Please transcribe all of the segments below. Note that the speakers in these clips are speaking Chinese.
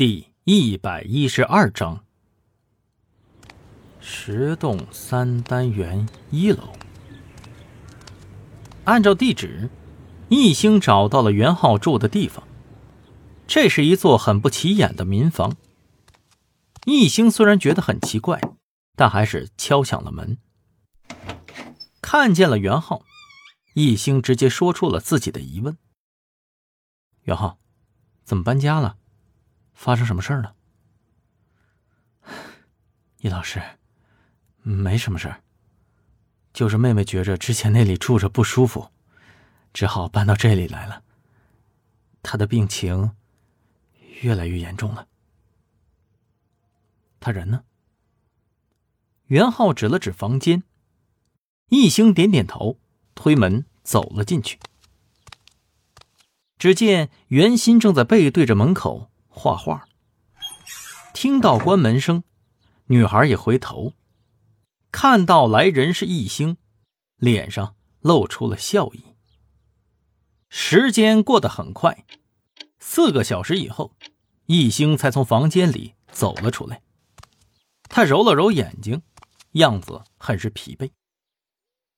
第一百一十二章，十栋三单元一楼。按照地址，易兴找到了袁浩住的地方。这是一座很不起眼的民房。易兴虽然觉得很奇怪，但还是敲响了门。看见了袁浩，易兴直接说出了自己的疑问：“袁浩，怎么搬家了？”发生什么事儿了，易老师？没什么事儿，就是妹妹觉着之前那里住着不舒服，只好搬到这里来了。她的病情越来越严重了。他人呢？袁浩指了指房间，易兴点点头，推门走了进去。只见袁心正在背对着门口。画画。听到关门声，女孩也回头，看到来人是易星，脸上露出了笑意。时间过得很快，四个小时以后，易星才从房间里走了出来。他揉了揉眼睛，样子很是疲惫。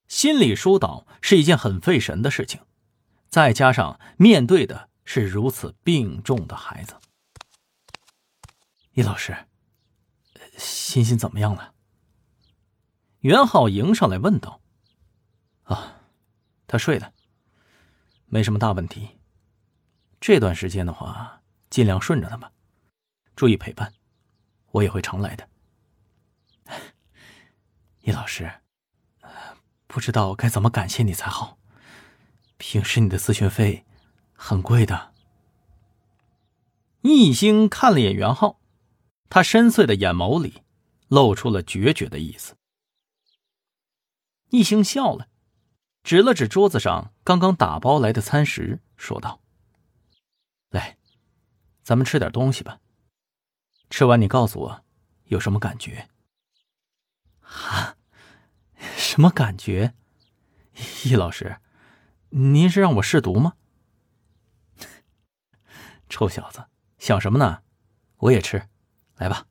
心理疏导是一件很费神的事情，再加上面对的是如此病重的孩子。易老师，欣欣怎么样了？袁浩迎上来问道。啊，他睡了，没什么大问题。这段时间的话，尽量顺着他吧，注意陪伴，我也会常来的。易老师，不知道该怎么感谢你才好。平时你的咨询费很贵的。易星看了眼袁浩。他深邃的眼眸里露出了决绝的意思。易星笑了，指了指桌子上刚刚打包来的餐食，说道：“来，咱们吃点东西吧。吃完你告诉我有什么感觉。”啊？什么感觉？易老师，您是让我试毒吗？臭小子，想什么呢？我也吃。来吧，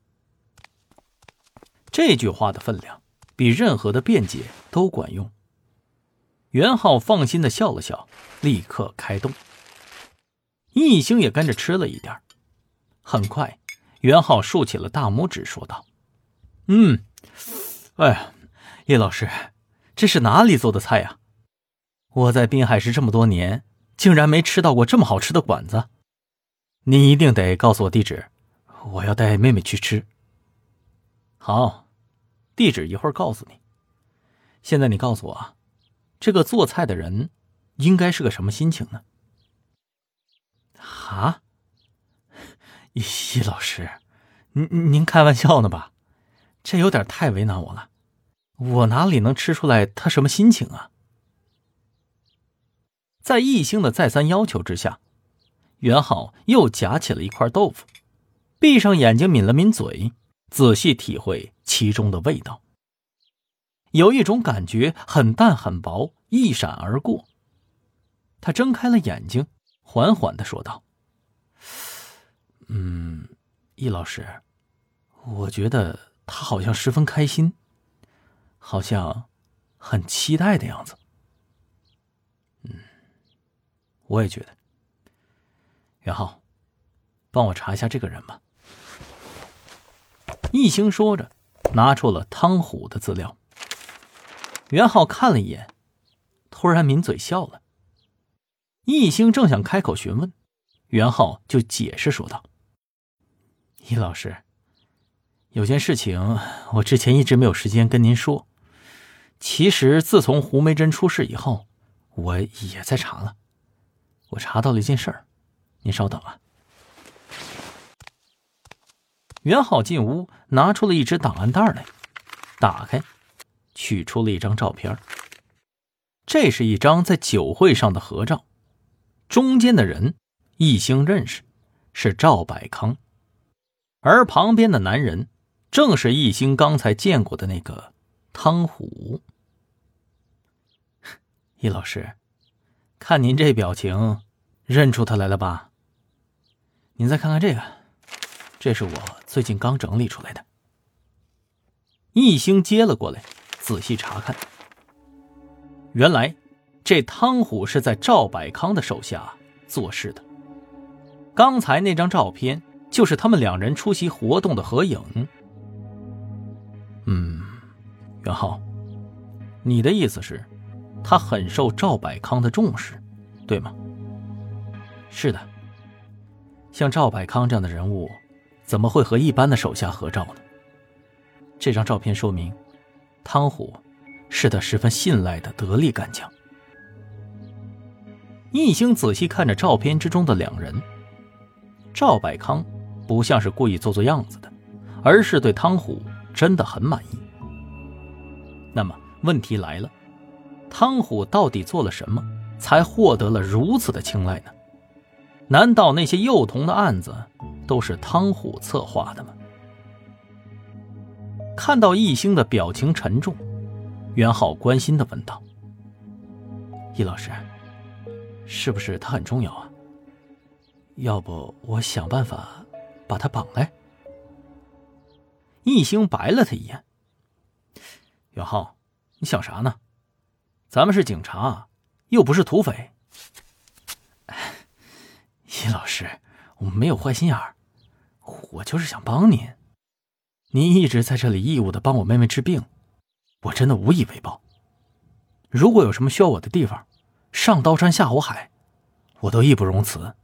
这句话的分量比任何的辩解都管用。袁浩放心的笑了笑，立刻开动。易星也跟着吃了一点。很快，袁浩竖起了大拇指，说道：“嗯，哎呀，叶老师，这是哪里做的菜呀？我在滨海市这么多年，竟然没吃到过这么好吃的馆子。你一定得告诉我地址。”我要带妹妹去吃。好，地址一会儿告诉你。现在你告诉我，这个做菜的人应该是个什么心情呢？啊，易老师，您您开玩笑呢吧？这有点太为难我了，我哪里能吃出来他什么心情啊？在易星的再三要求之下，袁浩又夹起了一块豆腐。闭上眼睛，抿了抿嘴，仔细体会其中的味道。有一种感觉很淡很薄，一闪而过。他睁开了眼睛，缓缓的说道：“嗯，易老师，我觉得他好像十分开心，好像很期待的样子。嗯，我也觉得。袁浩，帮我查一下这个人吧。”易兴说着，拿出了汤虎的资料。袁浩看了一眼，突然抿嘴笑了。易兴正想开口询问，袁浩就解释说道：“易老师，有件事情我之前一直没有时间跟您说。其实自从胡梅珍出事以后，我也在查了。我查到了一件事儿，您稍等啊。”袁浩进屋，拿出了一只档案袋来，打开，取出了一张照片。这是一张在酒会上的合照，中间的人易兴认识，是赵百康，而旁边的男人正是易兴刚才见过的那个汤虎。易老师，看您这表情，认出他来了吧？您再看看这个。这是我最近刚整理出来的。易兴接了过来，仔细查看。原来，这汤虎是在赵百康的手下做事的。刚才那张照片就是他们两人出席活动的合影。嗯，袁浩，你的意思是，他很受赵百康的重视，对吗？是的。像赵百康这样的人物。怎么会和一般的手下合照呢？这张照片说明，汤虎是他十分信赖的得力干将。易兴仔细看着照片之中的两人，赵百康不像是故意做做样子的，而是对汤虎真的很满意。那么问题来了，汤虎到底做了什么，才获得了如此的青睐呢？难道那些幼童的案子？都是汤虎策划的吗？看到易兴的表情沉重，袁浩关心的问道：“易老师，是不是他很重要啊？要不我想办法把他绑来？”易兴白了他一眼：“袁浩，你想啥呢？咱们是警察，又不是土匪。易老师，我们没有坏心眼儿。”我就是想帮您，您一直在这里义务的帮我妹妹治病，我真的无以为报。如果有什么需要我的地方，上刀山下火海，我都义不容辞。